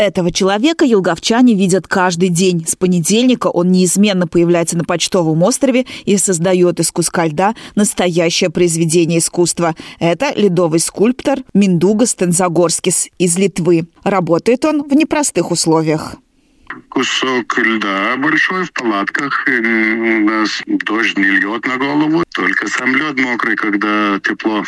Этого человека елговчане видят каждый день. С понедельника он неизменно появляется на почтовом острове и создает из куска льда настоящее произведение искусства. Это ледовый скульптор Миндугас Тензагорскис из Литвы. Работает он в непростых условиях кусок льда большой в палатках. У нас дождь не льет на голову, только сам лед мокрый, когда тепло.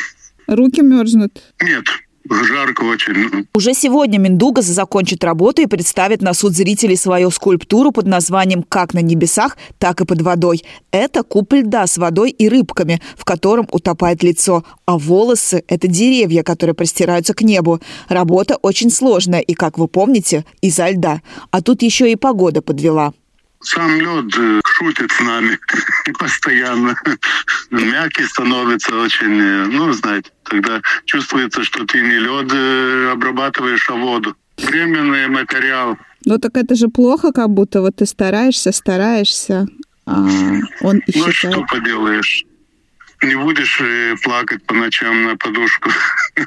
Руки мерзнут? Нет, Жарко очень. Уже сегодня Миндугас закончит работу и представит на суд зрителей свою скульптуру под названием «Как на небесах, так и под водой». Это куб льда с водой и рыбками, в котором утопает лицо, а волосы – это деревья, которые простираются к небу. Работа очень сложная и, как вы помните, из-за льда. А тут еще и погода подвела. Сам лед э, шутит с нами постоянно. Мягкий становится очень, э, ну, знаете, тогда чувствуется, что ты не лед э, обрабатываешь, а воду. Временный материал. Ну так это же плохо, как будто вот ты стараешься, стараешься, а он. Ну что поделаешь? Не будешь плакать по ночам на подушку.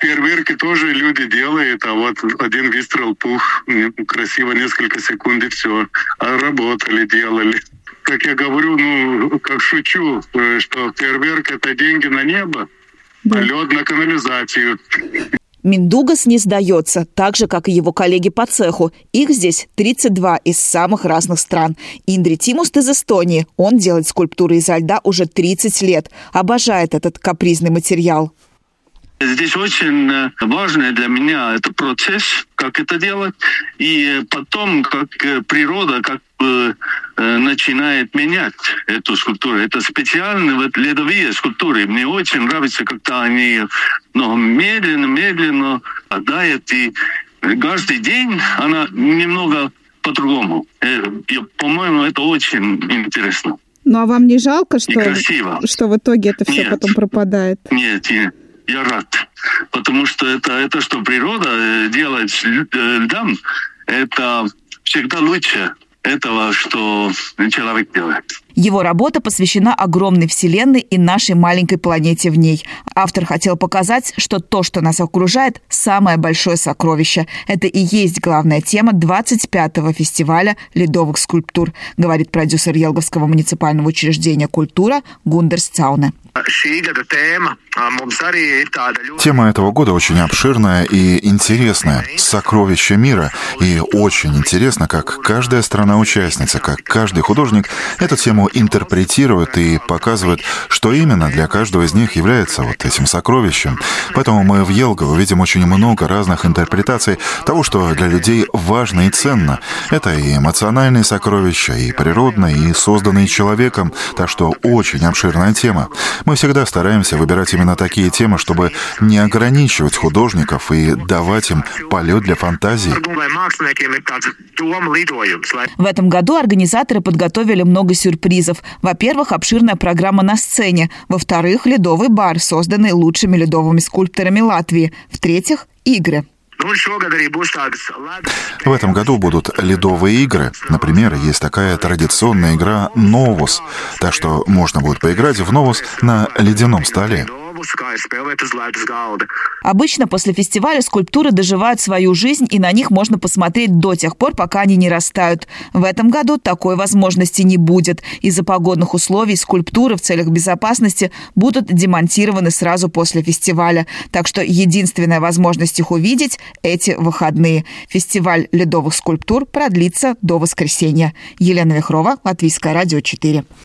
Фейерверки тоже люди делают, а вот один выстрел, пух, красиво несколько секунд и все. А работали, делали. Как я говорю, ну, как шучу, э, что фейерверк – это деньги на небо, лед на канализацию. Миндугас не сдается, так же, как и его коллеги по цеху. Их здесь 32 из самых разных стран. Индри Тимуст из Эстонии. Он делает скульптуры изо льда уже 30 лет. Обожает этот капризный материал. Здесь очень э, важный для меня это процесс, как это делать, и потом, как э, природа, как бы э, начинает менять эту скульптуру. Это специальные вот ледовые скульптуры. Мне очень нравится, когда они ну, медленно, медленно отдают, и каждый день она немного по-другому. По-моему, это очень интересно. Ну а вам не жалко, что, что в итоге это все нет, потом пропадает? Нет, нет я рад. Потому что это, это что природа э, делает э, льдом, это всегда лучше этого, что человек делает. Его работа посвящена огромной Вселенной и нашей маленькой планете в ней. Автор хотел показать, что то, что нас окружает, самое большое сокровище. Это и есть главная тема 25-го фестиваля ледовых скульптур, говорит продюсер Елговского муниципального учреждения «Культура» Гундерс Цауне. Тема этого года очень обширная и интересная. Сокровища мира. И очень интересно, как каждая страна-участница, как каждый художник эту тему интерпретирует и показывает, что именно для каждого из них является вот этим сокровищем. Поэтому мы в Елгово видим очень много разных интерпретаций того, что для людей важно и ценно. Это и эмоциональные сокровища, и природные, и созданные человеком. Так что очень обширная тема. Мы всегда стараемся выбирать именно такие темы, чтобы не ограничивать художников и давать им полет для фантазии. В этом году организаторы подготовили много сюрпризов. Во-первых, обширная программа на сцене. Во-вторых, ледовый бар, созданный лучшими ледовыми скульпторами Латвии. В-третьих, игры. В этом году будут ледовые игры. Например, есть такая традиционная игра «Новус», так что можно будет поиграть в «Новус» на ледяном столе. Обычно после фестиваля скульптуры доживают свою жизнь, и на них можно посмотреть до тех пор, пока они не растают. В этом году такой возможности не будет. Из-за погодных условий скульптуры в целях безопасности будут демонтированы сразу после фестиваля. Так что единственная возможность их увидеть – эти выходные. Фестиваль ледовых скульптур продлится до воскресенья. Елена Вихрова, Латвийское радио 4.